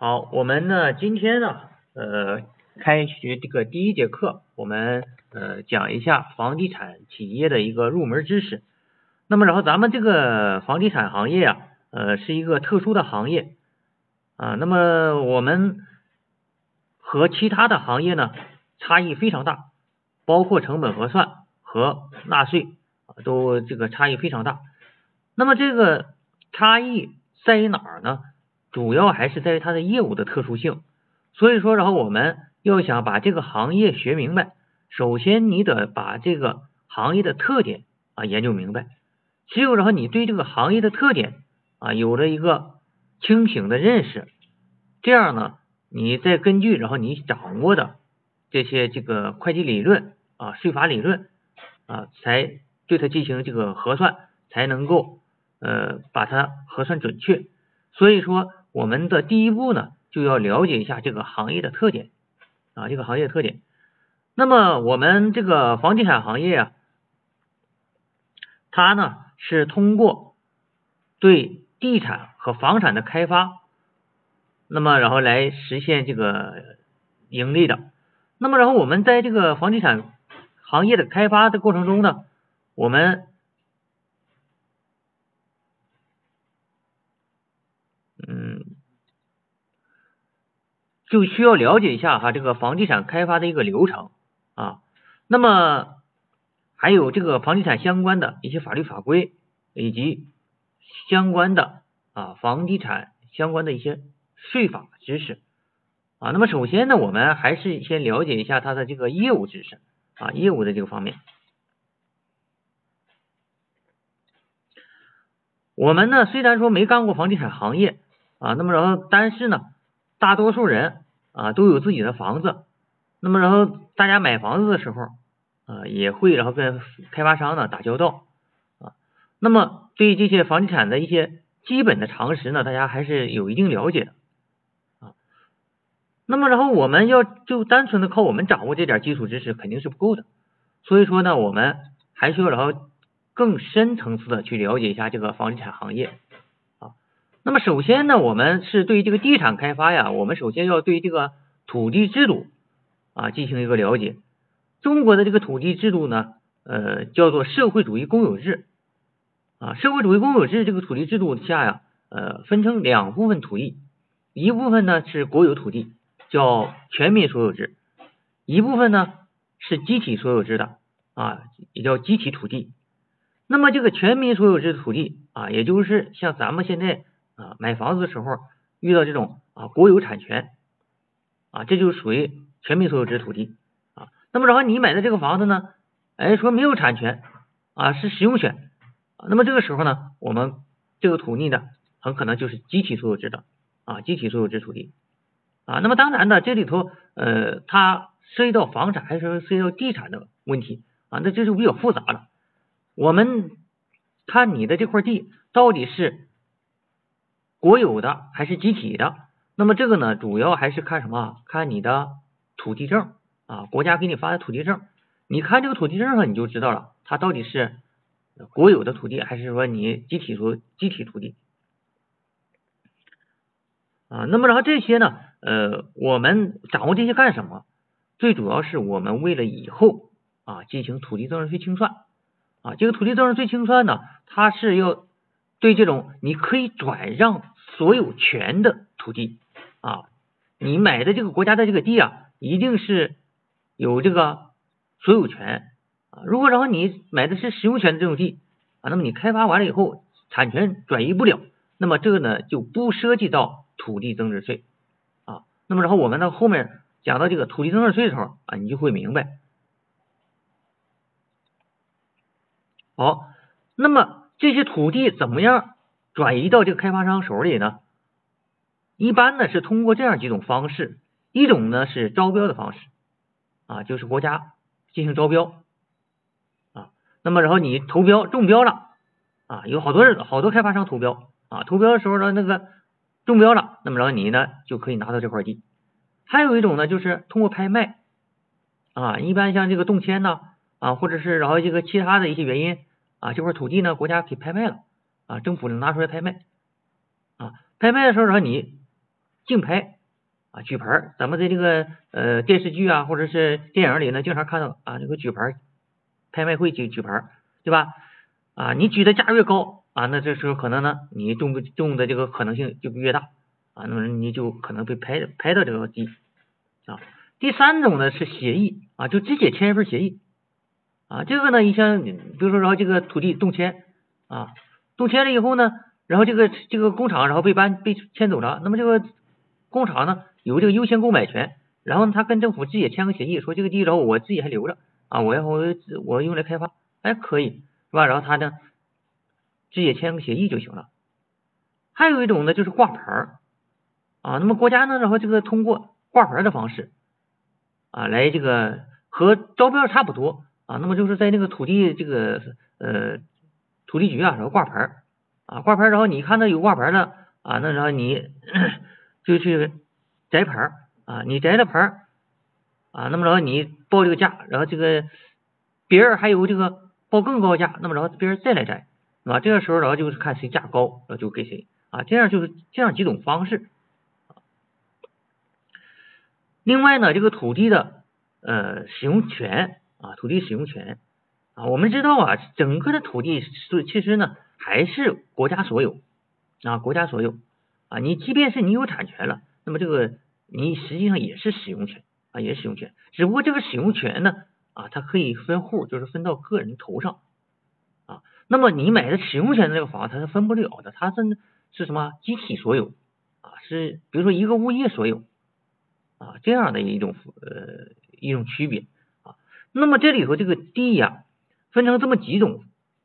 好，我们呢今天呢呃开学这个第一节课，我们呃讲一下房地产企业的一个入门知识。那么然后咱们这个房地产行业啊，呃是一个特殊的行业啊，那么我们和其他的行业呢差异非常大，包括成本核算和纳税啊都这个差异非常大。那么这个差异在于哪儿呢？主要还是在于它的业务的特殊性，所以说，然后我们要想把这个行业学明白，首先你得把这个行业的特点啊研究明白，只有然后你对这个行业的特点啊有了一个清醒的认识，这样呢，你再根据然后你掌握的这些这个会计理论啊税法理论啊，才对它进行这个核算，才能够呃把它核算准确，所以说。我们的第一步呢，就要了解一下这个行业的特点啊，这个行业特点。那么我们这个房地产行业啊，它呢是通过对地产和房产的开发，那么然后来实现这个盈利的。那么然后我们在这个房地产行业的开发的过程中呢，我们就需要了解一下哈，这个房地产开发的一个流程啊，那么还有这个房地产相关的一些法律法规以及相关的啊房地产相关的一些税法知识啊。那么首先呢，我们还是先了解一下它的这个业务知识啊，业务的这个方面。我们呢虽然说没干过房地产行业。啊，那么然后，但是呢，大多数人啊都有自己的房子，那么然后大家买房子的时候啊也会然后跟开发商呢打交道啊，那么对于这些房地产的一些基本的常识呢，大家还是有一定了解的啊，那么然后我们要就单纯的靠我们掌握这点基础知识肯定是不够的，所以说呢，我们还需要然后更深层次的去了解一下这个房地产行业。那么首先呢，我们是对于这个地产开发呀，我们首先要对这个土地制度啊进行一个了解。中国的这个土地制度呢，呃，叫做社会主义公有制啊。社会主义公有制这个土地制度下呀，呃，分成两部分土地，一部分呢是国有土地，叫全民所有制；一部分呢是集体所有制的啊，也叫集体土地。那么这个全民所有制土地啊，也就是像咱们现在。啊，买房子的时候遇到这种啊国有产权啊，这就属于全民所有制土地啊。那么然后你买的这个房子呢，哎说没有产权啊，是使用权。那么这个时候呢，我们这个土地呢，很可能就是集体所有制的啊，集体所有制土地啊。那么当然呢，这里头呃，它涉及到房产还是涉及到地产的问题啊，那这就比较复杂了。我们看你的这块地到底是。国有的还是集体的？那么这个呢，主要还是看什么？看你的土地证啊，国家给你发的土地证。你看这个土地证上你就知道了，它到底是国有的土地，还是说你集体土集体土地啊？那么然后这些呢，呃，我们掌握这些干什么？最主要是我们为了以后啊进行土地增值税清算啊。这个土地增值税清算呢，它是要。对这种你可以转让所有权的土地啊，你买的这个国家的这个地啊，一定是有这个所有权啊。如果然后你买的是使用权的这种地啊，那么你开发完了以后，产权转移不了，那么这个呢就不涉及到土地增值税啊。那么然后我们到后面讲到这个土地增值税的时候啊，你就会明白。好，那么。这些土地怎么样转移到这个开发商手里呢？一般呢是通过这样几种方式，一种呢是招标的方式啊，就是国家进行招标啊，那么然后你投标中标了啊，有好多人好多开发商投标啊，投标的时候呢那个中标了，那么然后你呢就可以拿到这块地。还有一种呢就是通过拍卖啊，一般像这个动迁呢啊，或者是然后这个其他的一些原因。啊，这块土地呢，国家给拍卖了啊，政府能拿出来拍卖啊。拍卖的时候，让你竞拍啊举牌，咱们在这个呃电视剧啊或者是电影里呢，经常看到啊这个举牌拍卖会举举牌，对吧？啊，你举的价越高啊，那这时候可能呢你中不中的这个可能性就越大啊，那么你就可能被拍拍到这个地啊。第三种呢是协议啊，就直接签一份协议啊，这个呢你像比如说然后这个土地动迁啊，动迁了以后呢。然后这个这个工厂然后被搬被迁走了，那么这个工厂呢有这个优先购买权，然后他跟政府自己签个协议，说这个地然后我自己还留着啊，我要我我用来开发，哎可以是吧？然后他呢直接签个协议就行了。还有一种呢就是挂牌儿啊，那么国家呢然后这个通过挂牌的方式啊来这个和招标差不多啊，那么就是在那个土地这个呃土地局啊然后挂牌。啊，挂牌，然后你看到有挂牌的啊，那然后你 就去摘牌啊，你摘了牌啊，那么然后你报这个价，然后这个别人还有这个报更高价，那么然后别人再来摘，啊？这个时候然后就是看谁价高，然后就给谁啊，这样就是这样几种方式。另外呢，这个土地的呃使用权啊，土地使用权啊，我们知道啊，整个的土地是其实呢。还是国家所有啊，国家所有啊，你即便是你有产权了，那么这个你实际上也是使用权啊，也使用权，只不过这个使用权呢啊，它可以分户，就是分到个人头上啊。那么你买的使用权的这个房，它是分不了的，它是是什么集体所有啊？是比如说一个物业所有啊这样的一种呃一种区别。那么这里头这个地呀，分成这么几种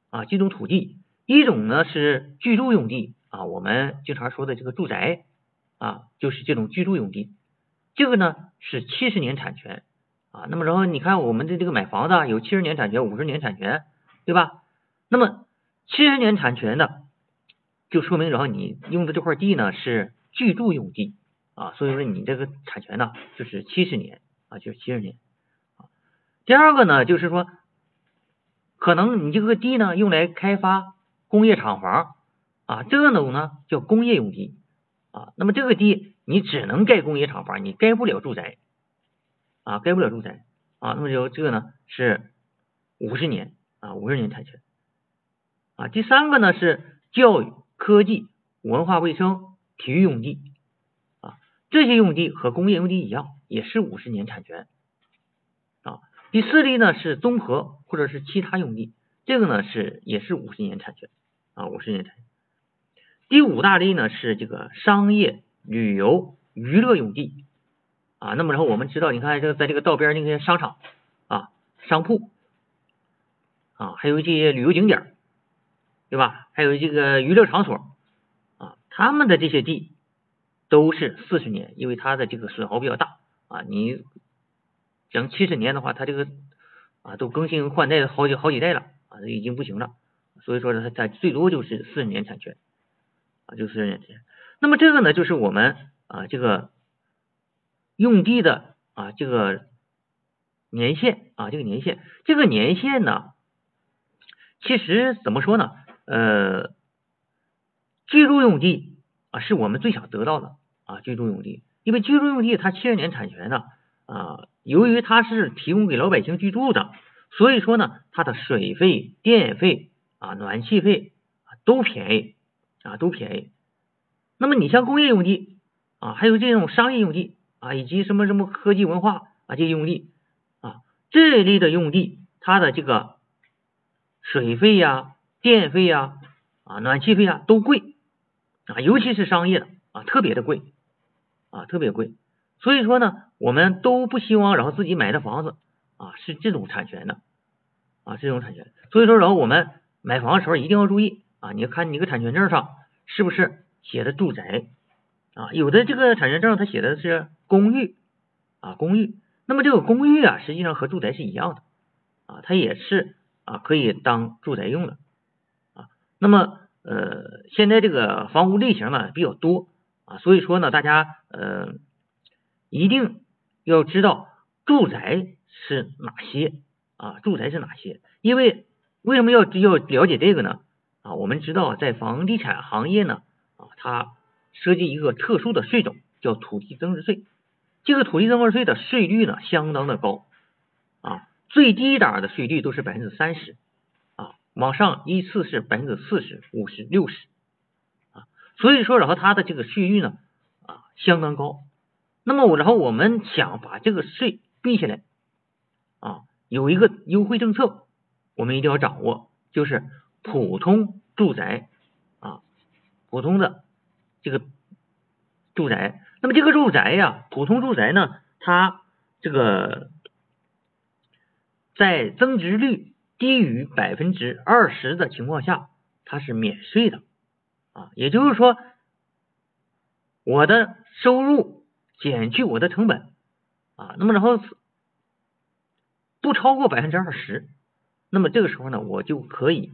啊几种土地。一种呢是居住用地啊，我们经常说的这个住宅啊，就是这种居住用地。这个呢是七十年产权啊。那么然后你看我们的这个买房子啊有七十年产权、五十年产权，对吧？那么七十年产权的，就说明然后你用的这块地呢是居住用地啊，所以说你这个产权呢就是七十年啊，就是七十年。第二个呢就是说，可能你这个地呢用来开发。工业厂房啊，这种呢叫工业用地啊。那么这个地你只能盖工业厂房，你盖不了住宅啊，盖不了住宅啊。那么就这个呢是五十年啊，五十年产权啊。第三个呢是教育、科技、文化卫生、体育用地啊，这些用地和工业用地一样，也是五十年产权。第四类呢是综合或者是其他用地，这个呢是也是五十年产权。啊，五十年产权。第五大类呢是这个商业、旅游、娱乐用地啊。那么然后我们知道，你看这个在这个道边那些商场啊、商铺啊，还有一些旅游景点，对吧？还有这个娱乐场所啊，他们的这些地都是四十年，因为它的这个损耗比较大啊。你整七十年的话，它这个啊都更新换代好几好几代了啊，已经不行了。所以说呢，它它最多就是四十年产权啊，就四十年产权。那么这个呢，就是我们啊这个用地的啊这个年限啊这个年限，这个年限呢，其实怎么说呢？呃，居住用地啊是我们最想得到的啊居住用地，因为居住用地它七十年产权呢，啊由于它是提供给老百姓居住的，所以说呢，它的水费、电费。啊，暖气费啊都便宜啊都便宜。那么你像工业用地啊，还有这种商业用地啊，以及什么什么科技文化啊这些用地啊，这一类的用地，它的这个水费呀、电费呀、啊暖气费啊都贵啊，尤其是商业的啊特别的贵啊特别贵。所以说呢，我们都不希望然后自己买的房子啊是这种产权的啊这种产权。所以说然后我们。买房的时候一定要注意啊！你要看你个产权证上是不是写的住宅啊？有的这个产权证它写的是公寓啊，公寓。那么这个公寓啊，实际上和住宅是一样的啊，它也是啊可以当住宅用的啊。那么呃，现在这个房屋类型呢比较多啊，所以说呢，大家呃一定要知道住宅是哪些啊？住宅是哪些？因为为什么要要了解这个呢？啊，我们知道在房地产行业呢，啊，它涉及一个特殊的税种叫土地增值税。这个土地增值税的税率呢，相当的高啊，最低档的税率都是百分之三十啊，往上依次是百分之四十、五十、六十啊，所以说然后它的这个税率呢啊相当高。那么我然后我们想把这个税避下来啊，有一个优惠政策，我们一定要掌握，就是普通住宅啊，普通的这个住宅。那么这个住宅呀，普通住宅呢，它这个在增值率低于百分之二十的情况下，它是免税的啊。也就是说，我的收入减去我的成本啊，那么然后不超过百分之二十，那么这个时候呢，我就可以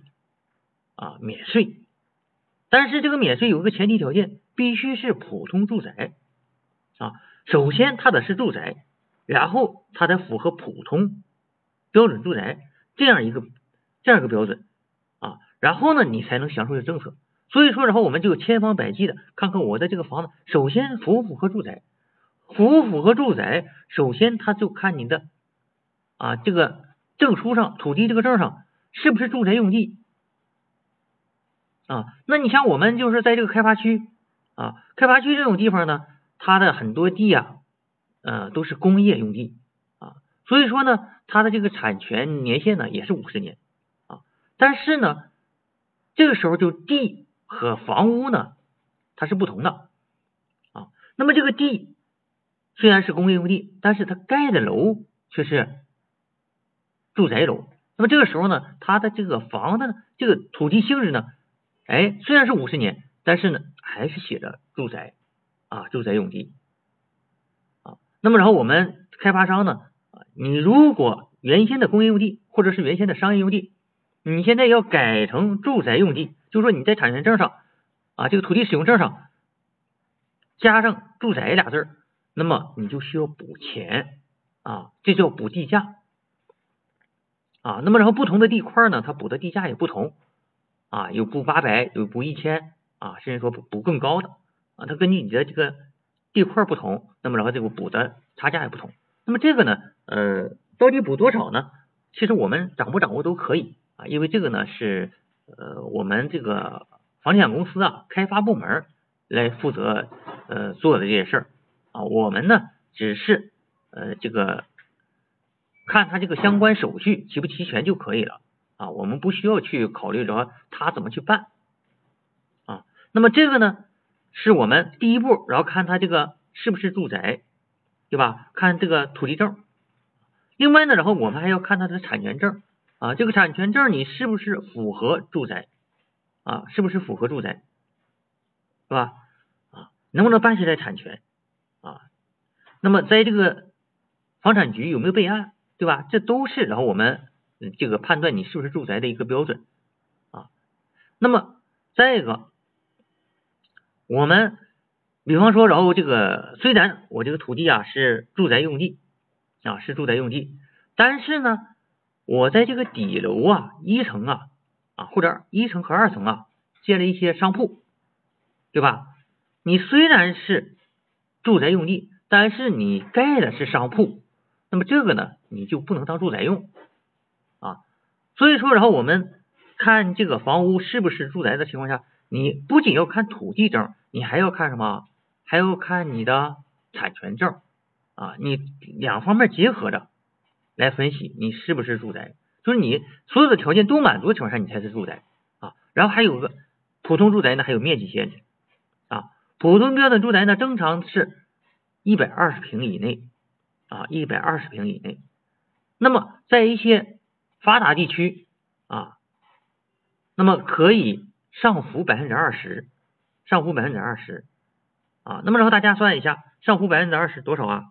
啊免税。但是这个免税有一个前提条件，必须是普通住宅。啊，首先它得是住宅，然后它得符合普通标准住宅这样一个这样一个标准啊，然后呢你才能享受这政策。所以说，然后我们就千方百计的看看我的这个房子，首先符不符合住宅，符不符合住宅，首先他就看你的啊这个证书上土地这个证上是不是住宅用地啊？那你像我们就是在这个开发区啊，开发区这种地方呢。它的很多地啊，呃，都是工业用地啊，所以说呢，它的这个产权年限呢也是五十年啊，但是呢，这个时候就地和房屋呢它是不同的啊，那么这个地虽然是工业用地，但是它盖的楼却是住宅楼，那么这个时候呢，它的这个房子呢这个土地性质呢，哎，虽然是五十年，但是呢还是写着住宅。啊，住宅用地啊，那么然后我们开发商呢，你如果原先的工业用地或者是原先的商业用地，你现在要改成住宅用地，就是说你在产权证上啊，这个土地使用证上加上住宅俩字儿，那么你就需要补钱啊，这叫补地价啊，那么然后不同的地块呢，它补的地价也不同啊，有补八百，有补一千啊，甚至说补更高的。啊，它根据你的这个地块不同，那么然后这个补的差价也不同。那么这个呢，呃，到底补多少呢？其实我们掌不掌握都可以啊，因为这个呢是呃我们这个房地产公司啊开发部门来负责呃做的这些事儿啊，我们呢只是呃这个看他这个相关手续齐不齐全就可以了啊，我们不需要去考虑着他怎么去办啊。那么这个呢？是我们第一步，然后看它这个是不是住宅，对吧？看这个土地证。另外呢，然后我们还要看它的产权证啊，这个产权证你是不是符合住宅啊？是不是符合住宅，是吧？啊，能不能办下来产权？那么在这个房产局有没有备案，对吧？这都是然后我们这个判断你是不是住宅的一个标准啊。那么再一个。我们比方说，然后这个虽然我这个土地啊是住宅用地啊是住宅用地，但是呢，我在这个底楼啊一层啊啊或者一层和二层啊建了一些商铺，对吧？你虽然是住宅用地，但是你盖的是商铺，那么这个呢你就不能当住宅用啊。所以说，然后我们看这个房屋是不是住宅的情况下，你不仅要看土地证。你还要看什么？还要看你的产权证啊！你两方面结合着来分析，你是不是住宅？就是你所有的条件都满足的情况下，你才是住宅啊。然后还有个普通住宅呢，还有面积限制啊。普通标准住宅呢，正常是一百二十平以内啊，一百二十平以内。那么在一些发达地区啊，那么可以上浮百分之二十。上浮百分之二十啊，那么然后大家算一下，上浮百分之二十多少啊？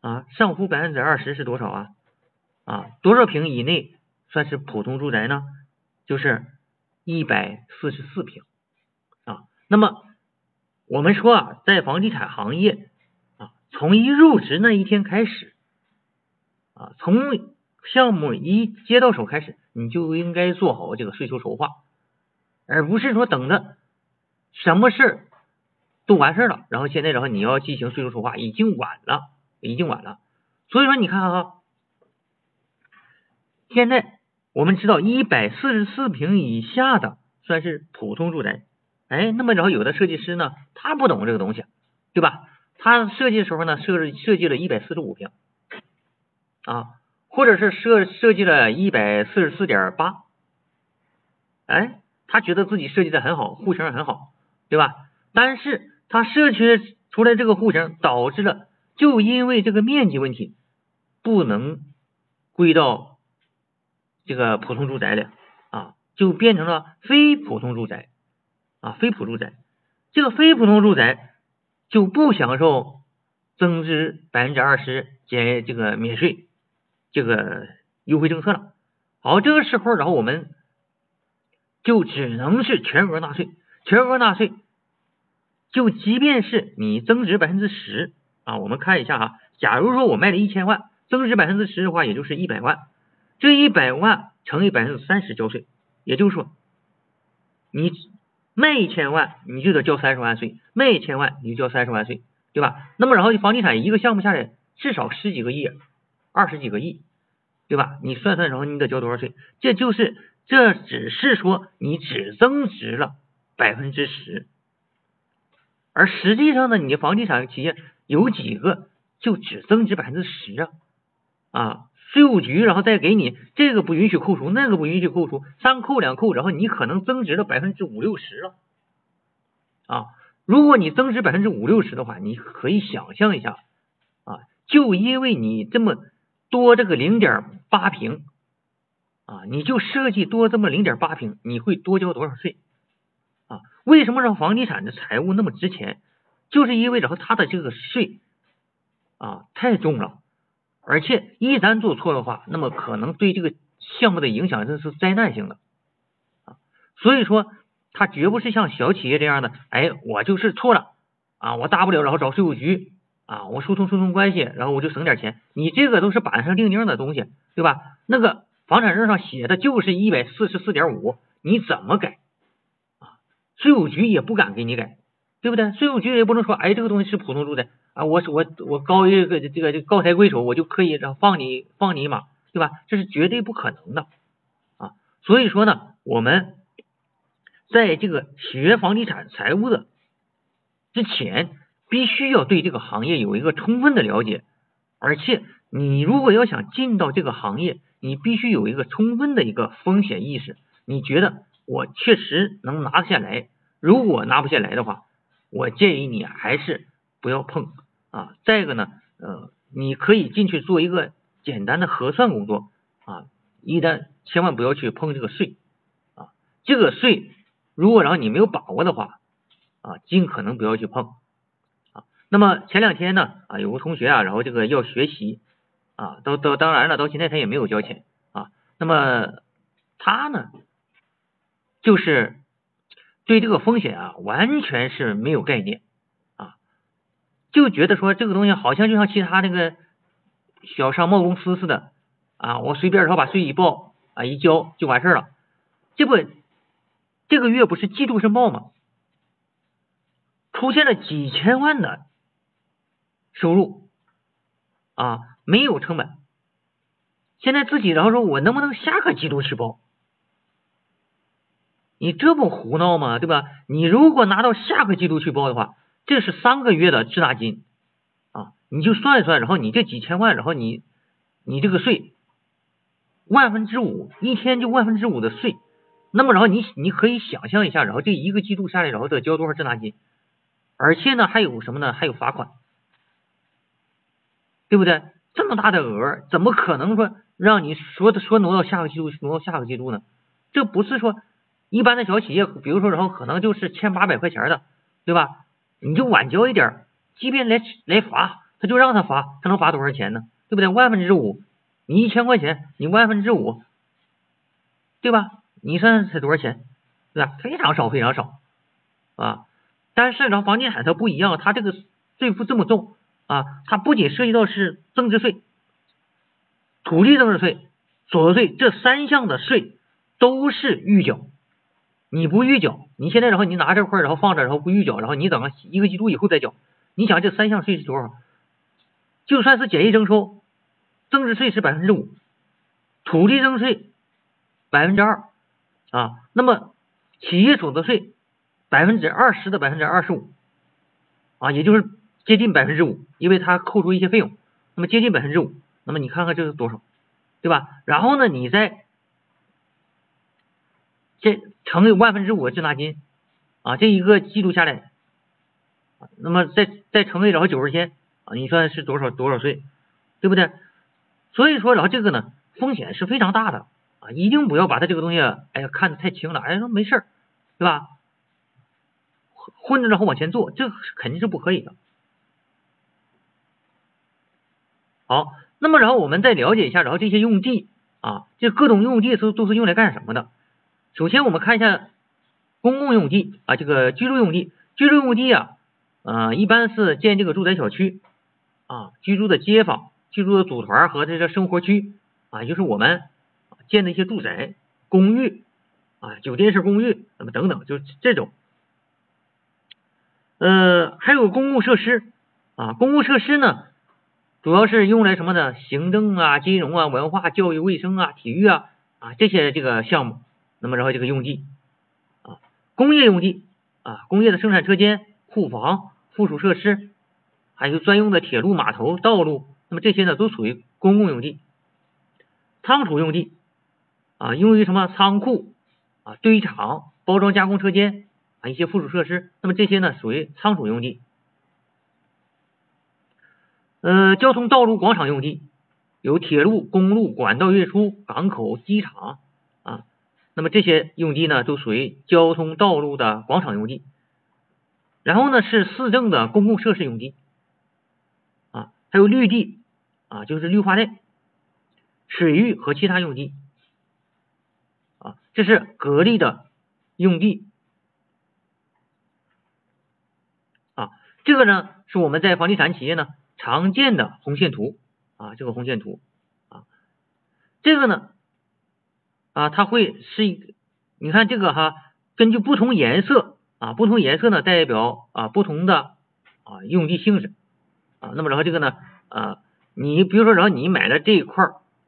啊，上浮百分之二十是多少啊？啊，多少平以内算是普通住宅呢？就是一百四十四平啊。那么我们说啊，在房地产行业，从一入职那一天开始啊，从项目一接到手开始，你就应该做好这个税收筹划，而不是说等着。什么事都完事儿了，然后现在然后你要进行税收筹划，已经晚了，已经晚了。所以说你看啊，现在我们知道一百四十四平以下的算是普通住宅，哎，那么然后有的设计师呢，他不懂这个东西，对吧？他设计的时候呢，设设计了一百四十五平啊，或者是设设计了一百四十四点八，哎，他觉得自己设计的很好，户型很好，对吧？但是他设计出来这个户型，导致了就因为这个面积问题，不能归到这个普通住宅里啊，就变成了非普通住宅啊，非普住宅，这个非普通住宅。就不享受增值百分之二十减这个免税这个优惠政策了。好，这个时候然后我们就只能是全额纳税，全额纳税。就即便是你增值百分之十啊，我们看一下哈，假如说我卖了一千万，增值百分之十的话，也就是一百万，这一百万乘以百分之三十交税，也就是说你。卖一千万，你就得交三十万税；卖一千万，你就交三十万税，对吧？那么然后房地产一个项目下来，至少十几个亿，二十几个亿，对吧？你算算，然后你得交多少税？这就是，这只是说你只增值了百分之十，而实际上呢，你的房地产企业有几个就只增值百分之十啊？啊？税务局，然后再给你这个不允许扣除，那个不允许扣除，三扣两扣，然后你可能增值了百分之五六十了啊！如果你增值百分之五六十的话，你可以想象一下啊，就因为你这么多这个零点八平啊，你就设计多这么零点八平，你会多交多少税啊？为什么让房地产的财务那么值钱？就是因为然后它的这个税啊太重了。而且一旦做错的话，那么可能对这个项目的影响这是灾难性的啊，所以说它绝不是像小企业这样的，哎，我就是错了啊，我大不了然后找税务局啊，我疏通疏通关系，然后我就省点钱。你这个都是板上钉钉的东西，对吧？那个房产证上写的就是一百四十四点五，你怎么改啊？税务局也不敢给你改，对不对？税务局也不能说，哎，这个东西是普通住宅。啊，我我我高一个这个高抬贵手，我就可以让放你放你一马，对吧？这是绝对不可能的啊！所以说呢，我们在这个学房地产财务的之前，必须要对这个行业有一个充分的了解，而且你如果要想进到这个行业，你必须有一个充分的一个风险意识。你觉得我确实能拿得下来？如果拿不下来的话，我建议你还是不要碰。啊，再一个呢，呃，你可以进去做一个简单的核算工作啊，一旦千万不要去碰这个税啊，这个税如果然后你没有把握的话啊，尽可能不要去碰啊。那么前两天呢啊，有个同学啊，然后这个要学习啊，都都当然了，到现在他也没有交钱啊。那么他呢，就是对这个风险啊，完全是没有概念。啊就觉得说这个东西好像就像其他那个小商贸公司似的啊，我随便然后把税一报啊一交就完事了，这不这个月不是季度申报吗？出现了几千万的收入啊，没有成本，现在自己然后说我能不能下个季度去报？你这不胡闹吗？对吧？你如果拿到下个季度去报的话。这是三个月的滞纳金啊，你就算一算，然后你这几千万，然后你你这个税万分之五，一天就万分之五的税，那么然后你你可以想象一下，然后这一个季度下来，然后得交多少滞纳金，而且呢还有什么呢？还有罚款，对不对？这么大的额，怎么可能说让你说说挪到下个季度，挪到下个季度呢？这不是说一般的小企业，比如说然后可能就是千八百块钱的，对吧？你就晚交一点，即便来来罚，他就让他罚，他能罚多少钱呢？对不对？万分之五，你一千块钱，你万分之五，对吧？你算才多少钱？对吧？非常少，非常少啊！但是呢，房地产它不一样，它这个税负这么重啊，它不仅涉及到是增值税、土地增值税、所得税这三项的税都是预缴你不预缴，你现在然后你拿这块然后放着，然后不预缴，然后你等一个季度以后再缴，你想这三项税是多少？就算是简易征收，增值税是百分之五，土地增值税百分之二啊，那么企业所得税百分之二十的百分之二十五啊，也就是接近百分之五，因为它扣除一些费用，那么接近百分之五，那么你看看这是多少，对吧？然后呢，你再这乘以万分之五的滞纳金啊，这一个季度下来，那么再再乘以然后九十天啊，你算是多少多少税，对不对？所以说然后这个呢风险是非常大的啊，一定不要把它这个东西哎呀看得太轻了，哎说没事儿，对吧？混着然后往前做，这肯定是不可以的。好，那么然后我们再了解一下，然后这些用地啊，这各种用地都都是用来干什么的？首先我们看一下公共用地啊，这个居住用地，居住用地啊，呃，一般是建这个住宅小区啊，居住的街坊、居住的组团和这个生活区啊，就是我们建的一些住宅、公寓啊、酒店式公寓，那么等等，就是这种。呃，还有公共设施啊，公共设施呢，主要是用来什么呢？行政啊、金融啊、文化、教育、卫生啊、体育啊啊这些这个项目。那么然后这个用地啊，工业用地啊，工业的生产车间、库房、附属设施，还有专用的铁路、码头、道路，那么这些呢都属于公共用地。仓储用地啊，用于什么仓库啊、堆场、包装加工车间啊一些附属设施，那么这些呢属于仓储用地。呃，交通道路广场用地有铁路、公路、管道运输、港口、机场啊。那么这些用地呢，都属于交通道路的广场用地，然后呢是市政的公共设施用地，啊，还有绿地啊，就是绿化带、水域和其他用地，啊，这是格力的用地，啊，这个呢是我们在房地产企业呢常见的红线图，啊，这个红线图，啊，这个呢。啊，它会是一，你看这个哈，根据不同颜色啊，不同颜色呢代表啊不同的啊用地性质啊。那么然后这个呢啊，你比如说然后你买了这一块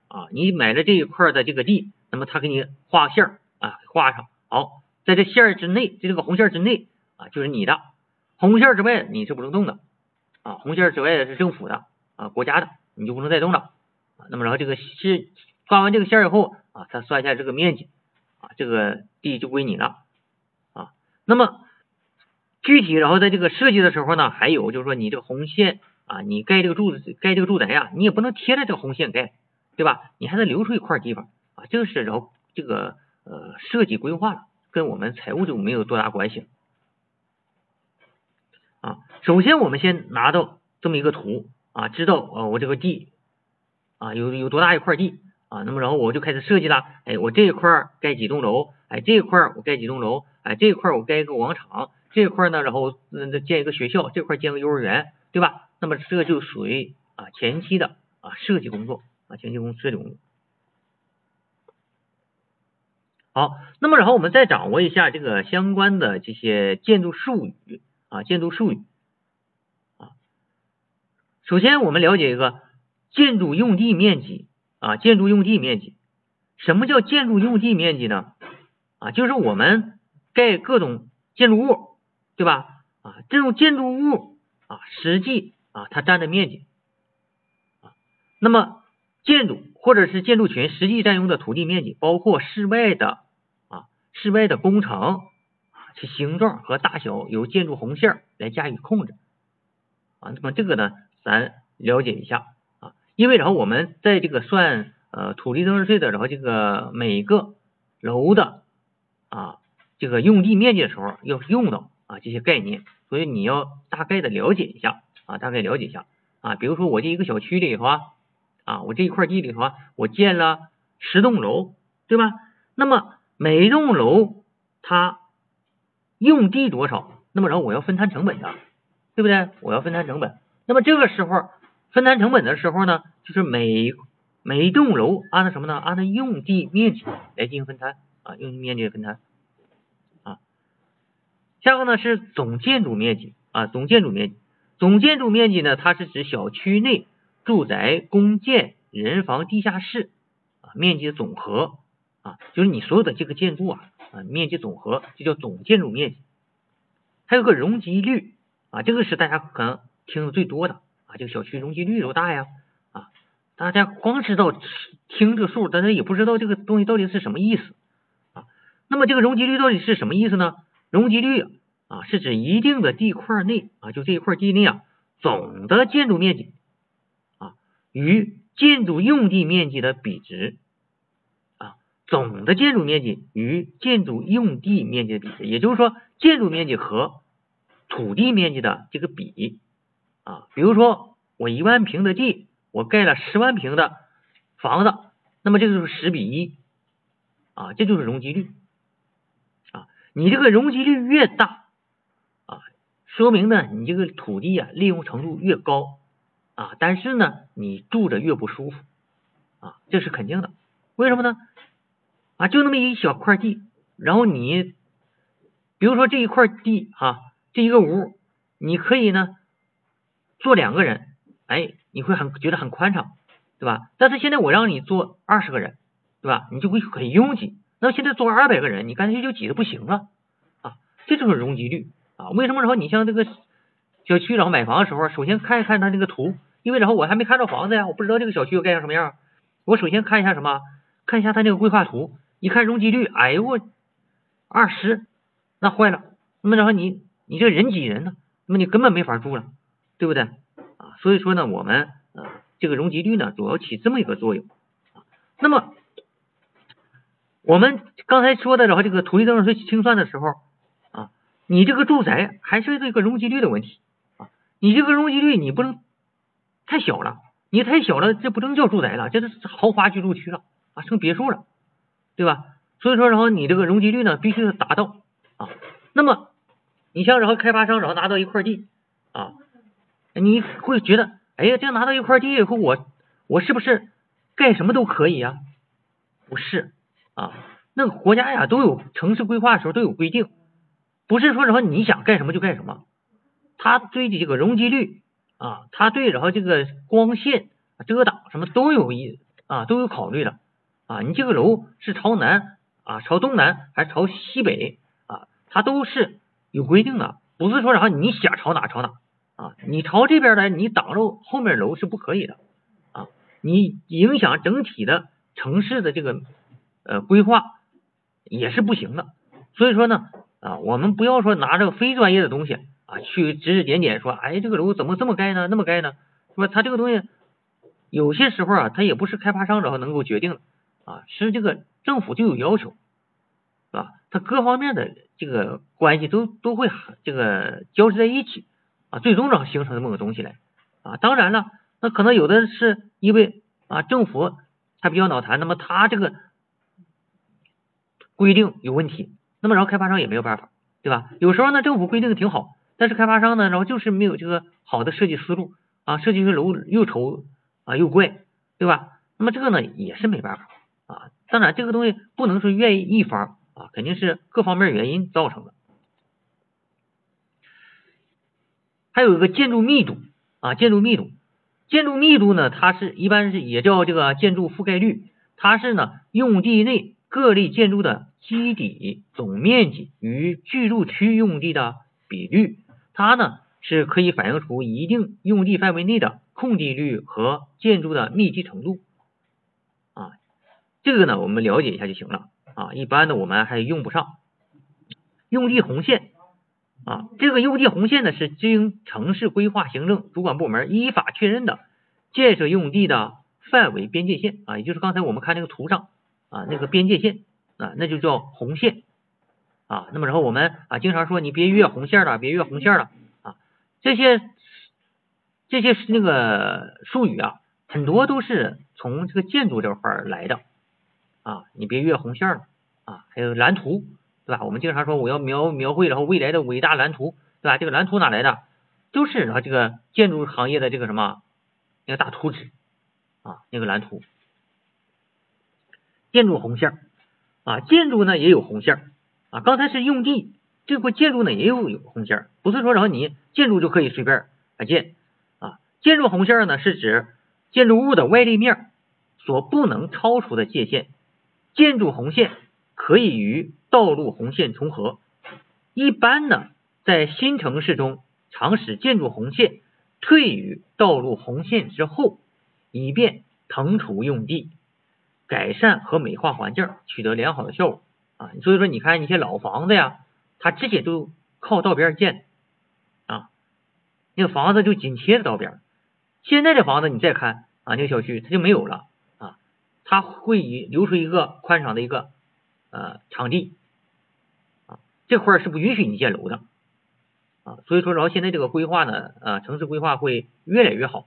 啊，你买了这一块的这个地，那么他给你画线啊，画上好，在这线之内，在这个红线之内啊就是你的，红线之外你是不能动的啊，红线之外是政府的啊国家的，你就不能再动了。那么然后这个是画完这个线以后。啊，他算一下这个面积，啊，这个地就归你了，啊，那么具体然后在这个设计的时候呢，还有就是说你这个红线啊，你盖这个柱子盖这个住宅呀，你也不能贴着这个红线盖，对吧？你还得留出一块地方，这个是然后这个呃设计规划了，跟我们财务就没有多大关系啊。首先我们先拿到这么一个图啊，知道啊我这个地啊有有多大一块地。啊，那么然后我就开始设计了，哎，我这一块盖几栋楼，哎，这一块我盖几栋楼，哎，这一块我盖一个广场，这一块呢，然后建一个学校，这块建个幼儿园，对吧？那么这就属于啊前期的啊设计工作啊前期工设计工作。好，那么然后我们再掌握一下这个相关的这些建筑术语啊建筑术语啊，首先我们了解一个建筑用地面积。啊，建筑用地面积，什么叫建筑用地面积呢？啊，就是我们盖各种建筑物，对吧？啊，这种建筑物啊，实际啊，它占的面积啊，那么建筑或者是建筑群实际占用的土地面积，包括室外的，室外的工程啊，其形状和大小由建筑红线来加以控制啊。那么这个呢，咱了解一下啊。因为然后我们在这个算呃土地增值税的，然后这个每个楼的啊这个用地面积的时候，要用到啊这些概念，所以你要大概的了解一下啊，大概了解一下啊，比如说我这一个小区里头啊，啊我这一块地里头啊，我建了十栋楼，对吧？那么每一栋楼它用地多少？那么然后我要分摊成本的，对不对？我要分摊成本，那么这个时候。分摊成本的时候呢，就是每每一栋楼按照什么呢？按照用地面积来进行分摊啊，用地面积分摊啊。下个呢是总建筑面积啊，总建筑面积，总建筑面积呢，它是指小区内住宅、公建、人防、地下室啊面积的总和啊，就是你所有的这个建筑啊啊面积总和就叫总建筑面积。还有个容积率啊，这个是大家可能听的最多的啊，这个小区容积率多大呀？啊，大家光知道听这个数，但是也不知道这个东西到底是什么意思啊。那么这个容积率到底是什么意思呢？容积率啊，是指一定的地块内啊，就这一块地内啊，总的建筑面积啊与建筑用地面积的比值，总的建筑面积与建筑用地面积的比值，也就是说建筑面积和土地面积的这个比啊，比如说我一万平的地，我盖了十万平的房子，那么这就是十比一啊，这就是容积率啊。你这个容积率越大啊，说明呢你这个土地啊利用程度越高啊，但是呢你住着越不舒服啊，这是肯定的。为什么呢？啊，就那么一小块地，然后你比如说这一块地哈，这一个屋，你可以呢坐两个人，哎，你会很觉得很宽敞，对吧？但是现在我让你坐二十个人，对吧？你就会很拥挤。那现在坐二百个人，你干脆就挤得不行了啊！这就是容积率啊。为什么说你像这个小区然后买房的时候，首先看一看他那个图，因为然后我还没看到房子呀，我不知道这个小区要盖成什么样。我首先看一下什么？看一下他那个规划图，一看容积率，哎呦我二十，那坏了。那么然后你你这人挤人呢，那么你根本没法住了，对不对啊？所以说呢，我们呃这个容积率呢，主要起这么一个作用。那么我们刚才说的，然后这个土地增值税清算的时候啊，你这个住宅还是这个容积率的问题啊，你这个容积率你不能太小了，你太小了，这不能叫住宅了，这是豪华居住区了啊，成别墅了，对吧？所以说，然后你这个容积率呢，必须得达到啊。那么你像然后开发商然后拿到一块地啊，你会觉得，哎呀，这样拿到一块地以后，我我是不是盖什么都可以呀？不是。啊，那个国家呀都有城市规划的时候都有规定，不是说什么你想干什么就干什么，它对这个容积率啊，它对然后这个光线遮挡什么都有一啊都有考虑的啊，你这个楼是朝南啊朝东南还是朝西北啊，它都是有规定的，不是说然后你想朝哪朝哪啊，你朝这边来你挡着后面楼是不可以的啊，你影响整体的城市的这个。呃，规划也是不行的，所以说呢，啊，我们不要说拿这个非专业的东西啊去指指点点，说，哎，这个楼怎么这么盖呢？那么盖呢？说它这个东西有些时候啊，他也不是开发商然后能够决定的啊，是这个政府就有要求，是吧？他各方面的这个关系都都会这个交织在一起啊，最终呢形成这么个东西来啊。当然了，那可能有的是因为啊政府他比较脑残，那么他这个。规定有问题，那么然后开发商也没有办法，对吧？有时候呢，政府规定的挺好，但是开发商呢，然后就是没有这个好的设计思路啊，设计出楼又丑啊又怪，对吧？那么这个呢也是没办法。当然这个东西不能说愿意一方啊，肯定是各方面原因造成的。还有一个建筑密度啊，建筑密度，建筑密度呢，它是一般是也叫这个建筑覆盖率，它是呢用地内。各类建筑的基底总面积与居住区用地的比率，它呢是可以反映出一定用地范围内的空地率和建筑的密集程度。这个呢我们了解一下就行了啊。一般的我们还用不上。用地红线啊，这个用地红线呢是经城市规划行政主管部门依法确认的建设用地的范围边界线啊，也就是刚才我们看那个图上。啊，那个边界线啊，那就叫红线啊。那么然后我们啊，经常说你别越红线了，别越红线了啊。这些这些是那个术语啊，很多都是从这个建筑这块来的啊。你别越红线了啊。还有蓝图对吧？我们经常说我要描描绘然后未来的伟大蓝图对吧？这个蓝图哪来的？都是然后这个建筑行业的这个什么那个大图纸啊，那个蓝图。建筑红线啊，建筑呢也有红线啊。刚才是用地这块建筑呢也有有红线，不是说然后你建筑就可以随便啊建啊。建筑红线呢是指建筑物的外立面所不能超出的界限。建筑红线可以与道路红线重合。一般呢，在新城市中，常使建筑红线退于道路红线之后，以便腾出用地，改善和美化环境，取得良好的效果啊。所以说，你看一些老房子呀。它这些都靠道边建啊，那个房子就紧贴着道边。现在的房子你再看啊，那个小区它就没有了，它会以留出一个宽敞的一个呃场地啊，这块是不允许你建楼的啊。所以说，然后现在这个规划呢，呃，城市规划会越来越好。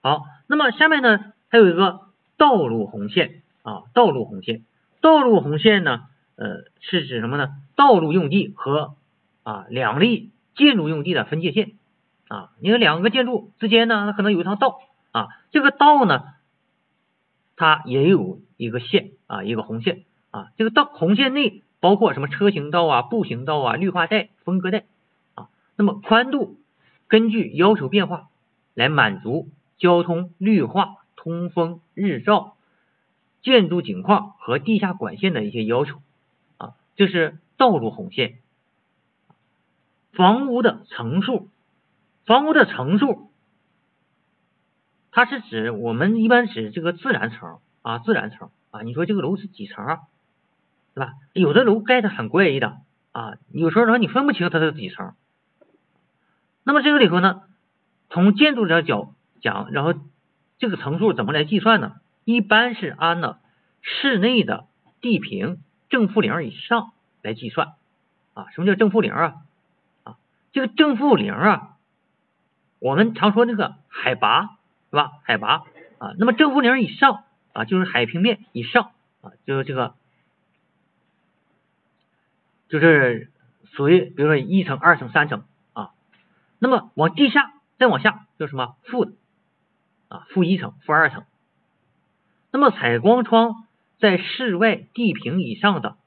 好，那么下面呢？还有一个道路红线啊，道路红线，道路红线呢，呃，是指什么呢？道路用地和啊两例建筑用地的分界线啊，你看两个建筑之间呢，它可能有一条道啊，这个道呢，它也有一个线啊，一个红线啊，这个道红线内包括什么车行道啊、步行道啊、绿化带、分割带啊，那么宽度根据要求变化来满足交通绿化。通风、日照、建筑景况和地下管线的一些要求啊，这是道路红线。房屋的层数，房屋的层数，它是指我们一般指这个自然层啊，自然层啊。你说这个楼是几层啊？对吧？有的楼盖的很怪异的啊，有时候呢你分不清它是几层。那么这个里头呢，从建筑的角讲，然后。这个层数怎么来计算呢？一般是按呢室内的地平正负零以上来计算啊。什么叫正负零啊？这个正负零啊，我们常说那个海拔是吧？海拔啊，那么正负零以上啊，就是海平面以上啊，就是这个就是属于比如说一层、二层、三层啊。那么往地下再往下就是什么负的。啊，负一层、负二层。那么采光窗在室外地平以上的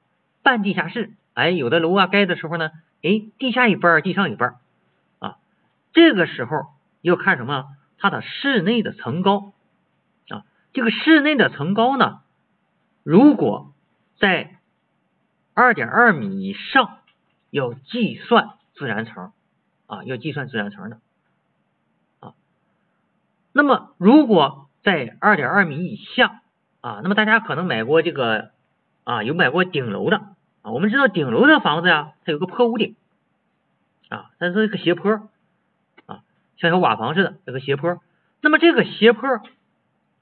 半地下室，哎，有的楼啊盖的时候呢，哎，地下一半，地上一半啊。这个时候要看什么？它的室内的层高啊。这个室内的层高呢，如果在二点二米以上，要计算自然层啊，要计算自然层的。啊那么，如果在二点二米以下啊，那么大家可能买过这个啊，有买过顶楼的啊。我们知道顶楼的房子呀，它有个坡屋顶啊，它是一个斜坡啊，像小瓦房似的有个斜坡。那么这个斜坡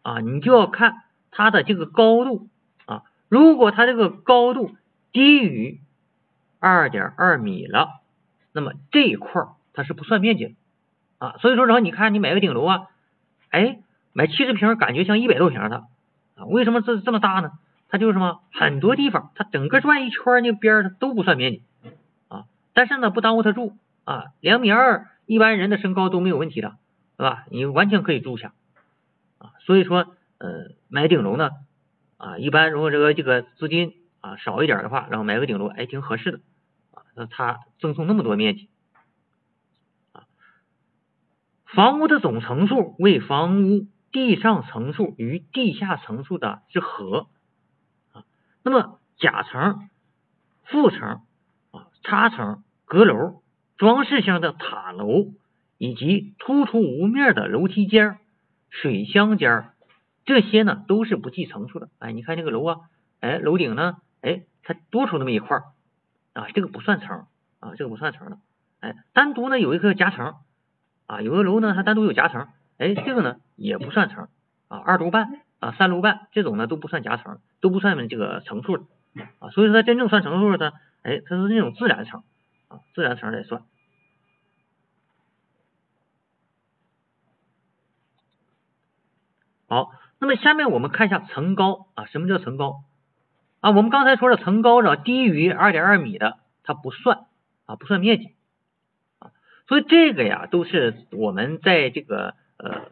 啊，你就要看它的这个高度啊。如果它这个高度低于二点二米了，那么这一块它是不算面积的啊。所以说，然后你看你买个顶楼啊。哎，买七十平感觉像一百多平的啊？为什么这这么大呢？它就是什么，很多地方它整个转一圈那边它都不算面积啊，但是呢不耽误他住啊，两米二一般人的身高都没有问题的，对吧？你完全可以住下啊。所以说，呃，买顶楼呢啊，一般如果这个这个资金啊少一点的话，然后买个顶楼哎挺合适的啊，那它赠送那么多面积。房屋的总层数为房屋地上层数与地下层数的之和。那么甲层、副层啊、插层、阁楼、装饰性的塔楼以及突出屋面的楼梯间、水箱间这些呢都是不计层数的。哎，你看这个楼啊，哎，楼顶呢，哎，它多出那么一块啊，这个不算层啊，这个不算层的。哎，单独呢有一个夹层。啊，有的楼呢，它单独有夹层，哎，这个呢也不算层啊，二楼半啊，三楼半这种呢都不算夹层，都不算这个层数啊，所以说它真正算层数的，哎，它是那种自然层啊，自然层来算。好，那么下面我们看一下层高啊，什么叫层高啊？我们刚才说了，层高呢低于二点二米的，它不算啊，不算面积啊。所以这个呀，都是我们在这个呃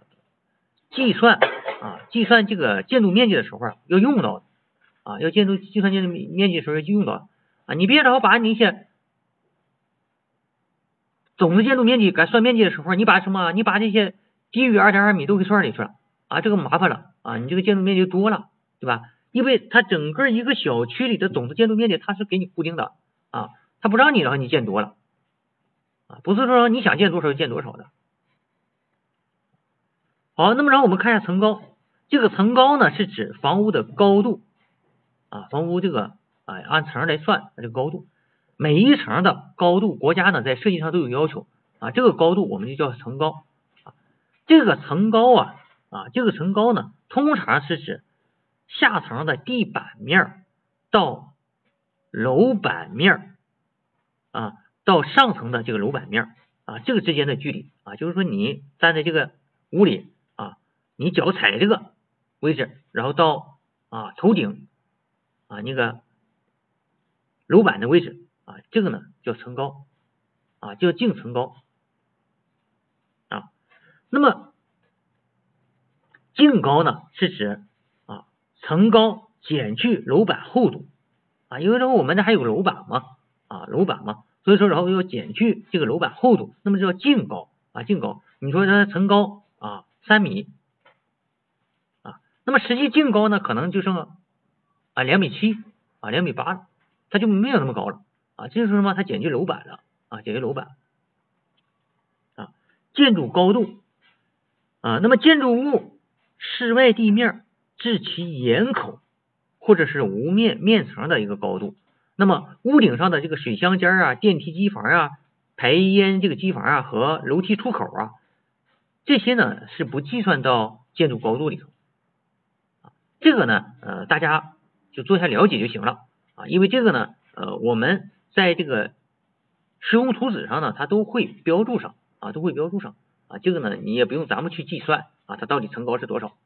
计算啊计算这个建筑面积的时候啊要用到的啊要建筑计算建筑面积的时候要用到啊你别然后把那些总的建筑面积该算面积的时候，你把什么你把这些低于二点二米都给算里去了啊这个麻烦了啊你这个建筑面积多了对吧？因为它整个一个小区里的总的建筑面积它是给你固定的啊，它不让你然后你建多了啊，不是说你想建多少就建多少的。好，那么然后我们看一下层高，这个层高呢是指房屋的高度。啊，房屋这个啊按层来算这个高度，每一层的高度国家呢在设计上都有要求。啊，这个高度我们就叫层高。啊，这个层高啊啊这个层高呢通常是指。下层的地板面到楼板面啊，到上层的这个楼板面啊，这个之间的距离。啊，就是说你站在这个屋里，你脚踩这个位置，然后到啊头顶啊那个楼板的位置啊，这个呢叫层高啊，叫净层高啊。那么净高呢是指啊。层高减去楼板厚度啊，因为说我们这还有楼板嘛啊楼板嘛，所以说然后要减去这个楼板厚度，那么叫净高啊净高。你说它层高啊三米，那么实际净高呢可能就剩啊两米七啊两米八了，它就没有那么高了啊，这就是什么？它减去楼板了啊减去楼板啊建筑高度啊，那么建筑物室外地面。至其檐口或者是屋面面层的一个高度，那么屋顶上的这个水箱间啊、电梯机房啊、排烟这个机房啊和楼梯出口啊，这些呢是不计算到建筑高度里头。这个呢，呃，大家就做一下了解就行了啊，因为这个呢，呃，我们在这个施工图纸上呢，它都会标注上啊，都会标注上啊，这个呢，你也不用咱们去计算啊，它到底层高是多少。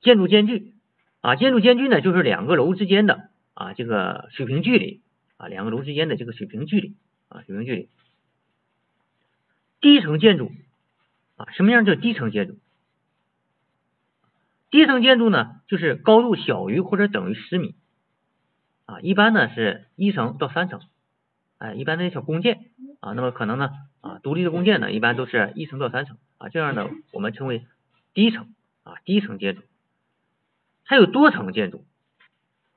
建筑间距啊，建筑间距呢就是两个楼之间的啊这个水平距离啊，两个楼之间的这个水平距离啊水平距离。低层建筑啊，什么样叫低层建筑？低层建筑呢，就是高度小于或者等于十米啊，一般呢是一层到三层，哎，一般的小公建啊，那么可能呢啊独立的公建呢，一般都是一层到三层啊，这样呢我们称为低层啊低层建筑。还有多层建筑，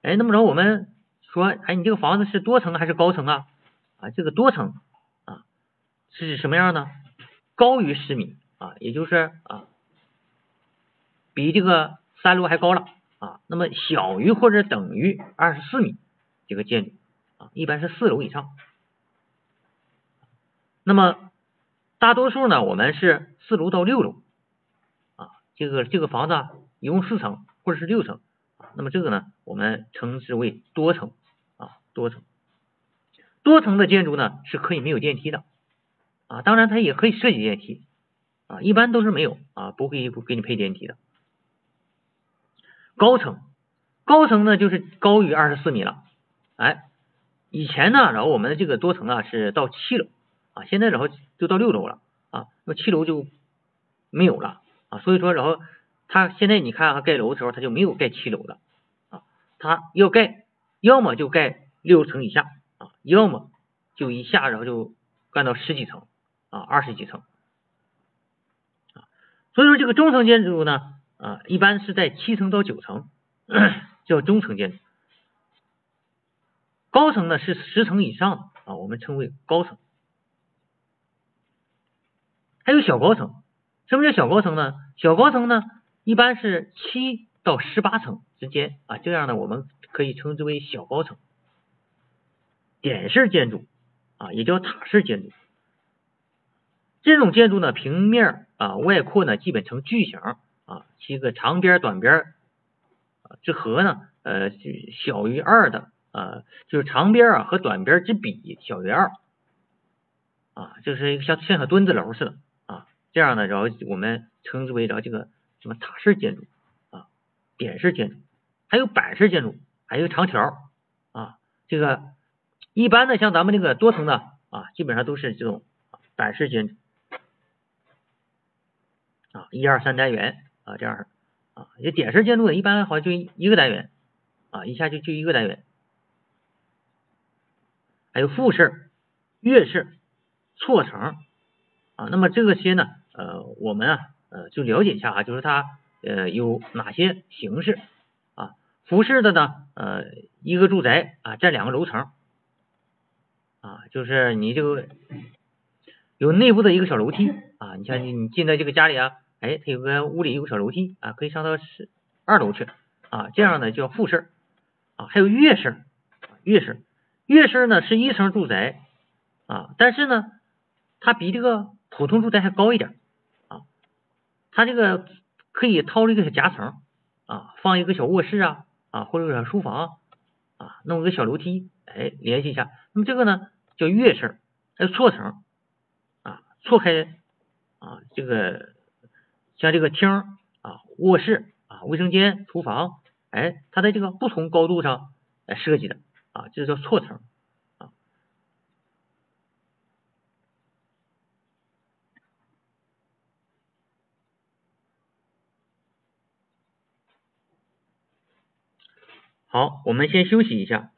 哎，那么着我们说，哎，你这个房子是多层还是高层啊？啊，这个多层是什么样呢？高于十米啊，也就是啊比这个三楼还高了啊。那么小于或者等于二十四米这个建筑啊，一般是四楼以上。那么大多数呢，我们是四楼到六楼啊，这个这个房子一共四层。或者是六层，那么这个呢，我们称之为多层啊，多层。多层的建筑呢是可以没有电梯的啊，当然它也可以设计电梯啊，一般都是没有啊，不会不给你配电梯的。高层，高层呢就是高于二十四米了，哎，以前呢，然后我们的这个多层啊是到七楼啊，现在然后就到六楼了啊，那七楼就没有了啊，所以说然后。他现在你看，他盖楼的时候，他就没有盖七楼了啊，他要盖，要么就盖六层以下啊，要么就一下然后就干到十几层啊，二十几层啊，所以说这个中层建筑呢啊，一般是在七层到九层叫中层建筑，高层呢是十层以上啊，我们称为高层，还有小高层，什么叫小高层呢？小高层呢？一般是七到十八层之间啊，这样呢，我们可以称之为小高层。点式建筑啊，也叫塔式建筑。这种建筑呢，平面啊，外扩呢，基本呈矩形啊，其个长边短边之和呢，呃，小于二的啊，就是长边啊和短边之比小于二啊，就是一个像像个墩子楼似的啊，这样呢，然后我们称之为然后这个。什么塔式建筑啊，点式建筑，还有板式建筑，还有长条啊。这个一般的像咱们这个多层的啊，基本上都是这种板式建筑啊，一二三单元啊这样啊，这点式建筑呢，一般好像就一个单元啊，一下就就一个单元，还有复式、跃式、错层啊，那么这个些呢，呃，我们啊，呃，就了解一下啊，就是它呃有哪些形式啊，复式的呢，呃，一个住宅啊占两个楼层。啊，就是你这个有内部的一个小楼梯啊，你像你你进到这个家里啊，哎，它有个屋里有个小楼梯啊，可以上到是二楼去啊，这样呢叫复式啊，还有跃式，跃式，跃式呢是一层住宅啊，但是呢它比这个普通住宅还高一点啊，它这个可以掏了一个小夹层啊，放一个小卧室啊啊或者小书房啊，弄个小楼梯。哎，联系一下，那么这个呢叫跃式，还有错层啊，错开啊，这个像这个厅啊、卧室啊、卫生间、厨房，哎，它在这个不同高度上来设计的啊，这叫错层。好，我们先休息一下。